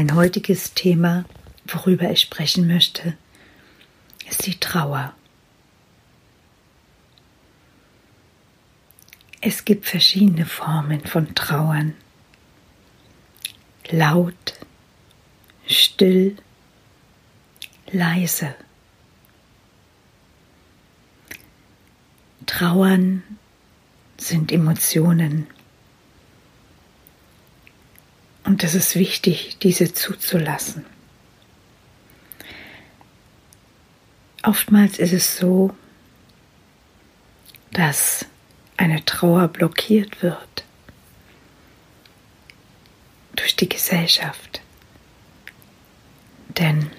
Mein heutiges Thema, worüber ich sprechen möchte, ist die Trauer. Es gibt verschiedene Formen von Trauern. Laut, still, leise. Trauern sind Emotionen. Und es ist wichtig, diese zuzulassen. Oftmals ist es so, dass eine Trauer blockiert wird durch die Gesellschaft. Denn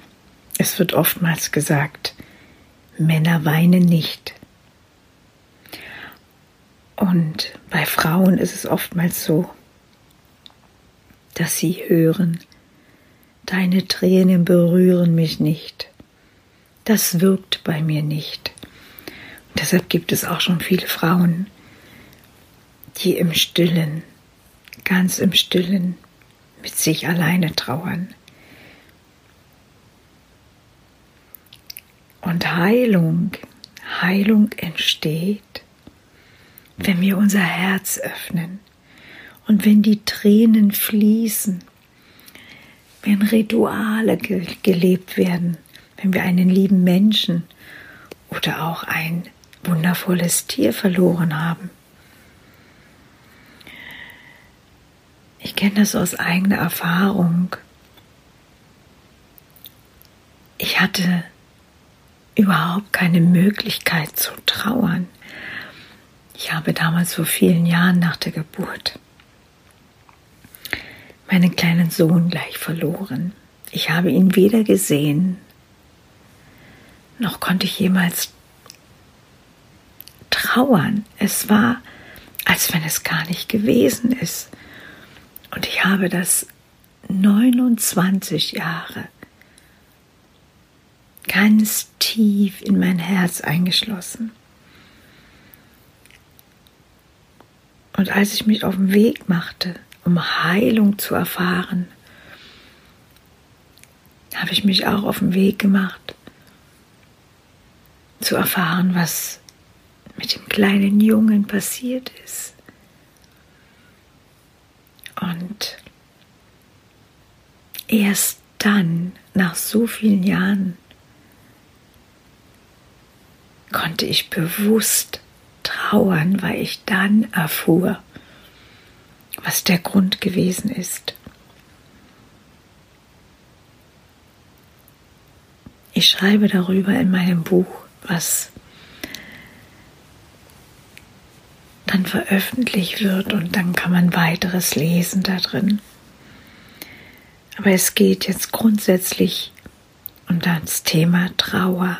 es wird oftmals gesagt, Männer weinen nicht. Und bei Frauen ist es oftmals so, dass sie hören, deine Tränen berühren mich nicht. Das wirkt bei mir nicht. Und deshalb gibt es auch schon viele Frauen, die im stillen, ganz im stillen mit sich alleine trauern. Und Heilung, Heilung entsteht, wenn wir unser Herz öffnen und wenn die Tränen fließen, wenn Rituale ge gelebt werden, wenn wir einen lieben Menschen oder auch ein wundervolles Tier verloren haben. Ich kenne das aus eigener Erfahrung. Ich hatte überhaupt keine Möglichkeit zu trauern. Ich habe damals vor vielen Jahren nach der Geburt meinen kleinen Sohn gleich verloren. Ich habe ihn weder gesehen, noch konnte ich jemals trauern. Es war, als wenn es gar nicht gewesen ist. Und ich habe das 29 Jahre ganz tief in mein Herz eingeschlossen. Und als ich mich auf den Weg machte, um Heilung zu erfahren, habe ich mich auch auf den Weg gemacht, zu erfahren, was mit dem kleinen Jungen passiert ist. Und erst dann, nach so vielen Jahren, konnte ich bewusst trauern, weil ich dann erfuhr, was der Grund gewesen ist. Ich schreibe darüber in meinem Buch, was dann veröffentlicht wird und dann kann man weiteres lesen da drin. Aber es geht jetzt grundsätzlich um das Thema Trauer.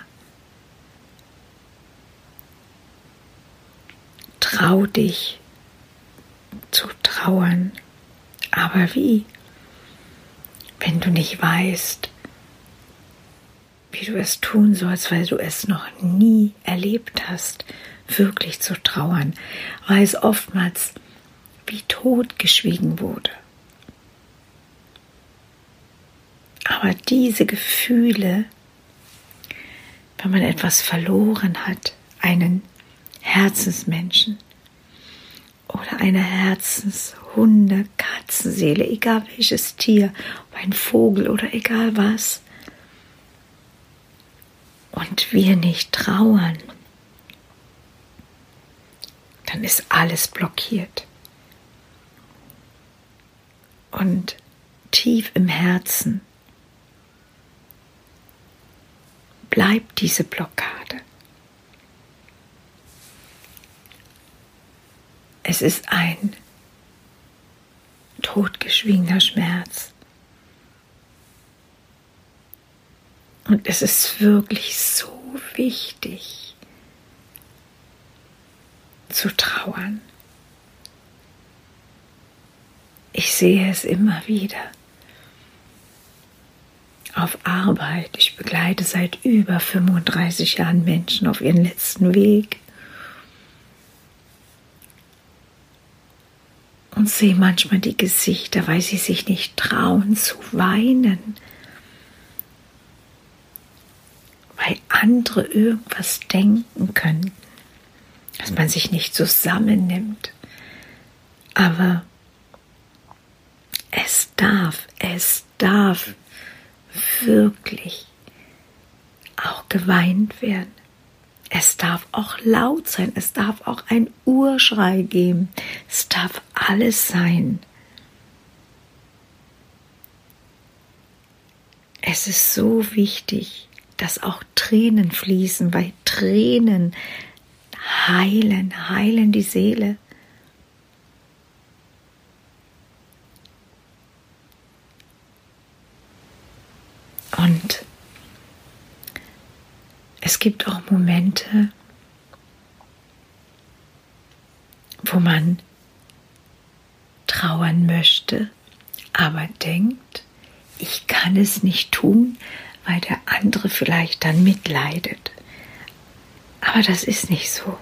Trau dich zu trauern. Aber wie? Wenn du nicht weißt, wie du es tun sollst, weil du es noch nie erlebt hast, wirklich zu trauern, weil es oftmals wie totgeschwiegen wurde. Aber diese Gefühle, wenn man etwas verloren hat, einen Herzensmenschen, oder eine Herzens-, Hunde-, Katzenseele, egal welches Tier, ein Vogel oder egal was. Und wir nicht trauern, dann ist alles blockiert. Und tief im Herzen bleibt diese Blockade. Es ist ein totgeschwiegener Schmerz. Und es ist wirklich so wichtig zu trauern. Ich sehe es immer wieder. Auf Arbeit. Ich begleite seit über 35 Jahren Menschen auf ihren letzten Weg. Und sehe manchmal die Gesichter, weil sie sich nicht trauen zu weinen. Weil andere irgendwas denken könnten. Dass man sich nicht zusammennimmt. Aber es darf, es darf wirklich auch geweint werden. Es darf auch laut sein, es darf auch ein Urschrei geben, es darf alles sein. Es ist so wichtig, dass auch Tränen fließen, weil Tränen heilen, heilen die Seele. Und es gibt auch Momente, wo man trauern möchte, aber denkt, ich kann es nicht tun, weil der andere vielleicht dann mitleidet. Aber das ist nicht so.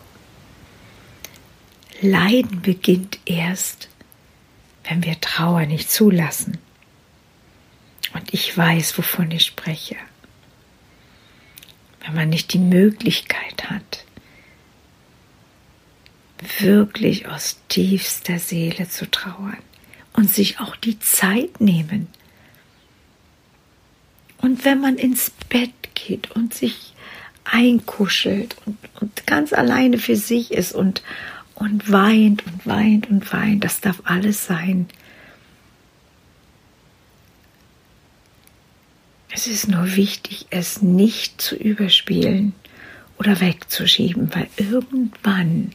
Leiden beginnt erst, wenn wir Trauer nicht zulassen. Und ich weiß, wovon ich spreche. Wenn man nicht die Möglichkeit hat, wirklich aus tiefster Seele zu trauern und sich auch die Zeit nehmen. Und wenn man ins Bett geht und sich einkuschelt und, und ganz alleine für sich ist und, und weint und weint und weint, das darf alles sein. Es ist nur wichtig, es nicht zu überspielen oder wegzuschieben, weil irgendwann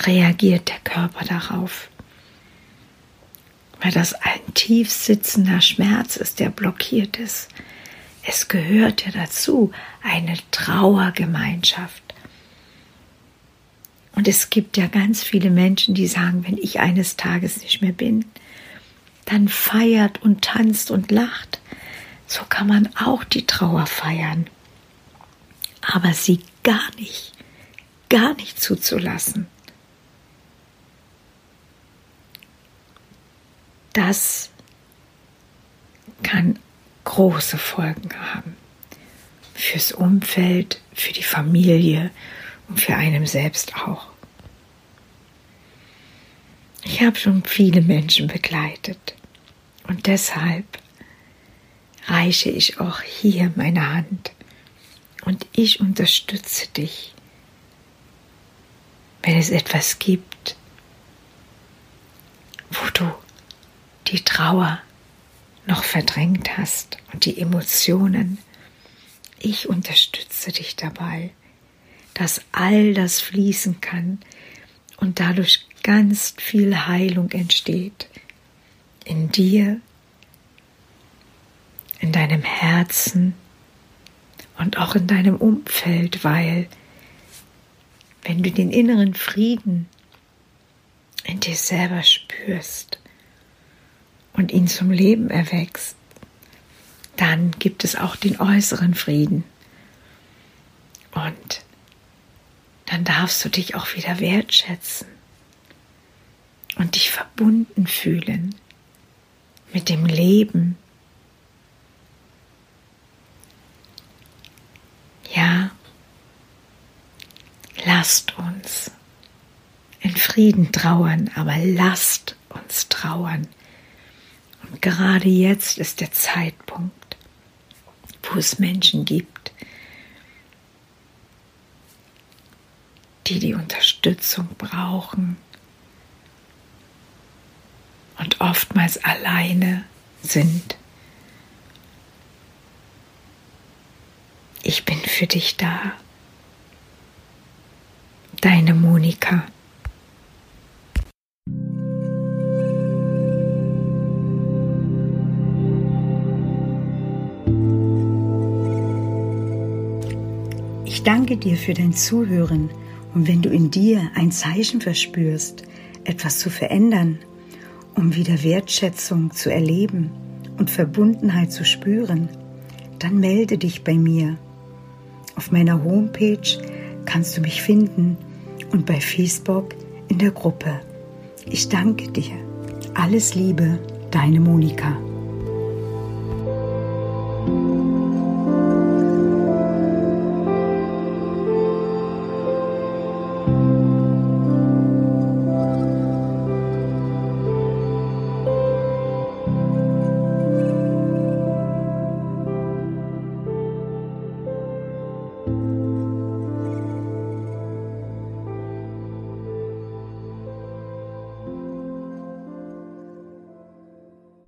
reagiert der Körper darauf. Weil das ein tief sitzender Schmerz ist, der blockiert ist. Es gehört ja dazu, eine Trauergemeinschaft. Und es gibt ja ganz viele Menschen, die sagen, wenn ich eines Tages nicht mehr bin, dann feiert und tanzt und lacht. So kann man auch die Trauer feiern. Aber sie gar nicht, gar nicht zuzulassen. Das kann große Folgen haben. Fürs Umfeld, für die Familie und für einem selbst auch. Ich habe schon viele Menschen begleitet und deshalb reiche ich auch hier meine Hand und ich unterstütze dich, wenn es etwas gibt, wo du die Trauer noch verdrängt hast und die Emotionen. Ich unterstütze dich dabei, dass all das fließen kann und dadurch ganz viel Heilung entsteht in dir, in deinem Herzen und auch in deinem Umfeld, weil wenn du den inneren Frieden in dir selber spürst und ihn zum Leben erwächst, dann gibt es auch den äußeren Frieden. Und dann darfst du dich auch wieder wertschätzen und dich verbunden fühlen mit dem Leben. Ja, lasst uns in Frieden trauern, aber lasst uns trauern. Und gerade jetzt ist der Zeitpunkt, wo es Menschen gibt, die die Unterstützung brauchen und oftmals alleine sind. Ich bin für dich da. Deine Monika. Ich danke dir für dein Zuhören und wenn du in dir ein Zeichen verspürst, etwas zu verändern, um wieder Wertschätzung zu erleben und Verbundenheit zu spüren, dann melde dich bei mir. Auf meiner Homepage kannst du mich finden und bei Facebook in der Gruppe. Ich danke dir. Alles Liebe, deine Monika.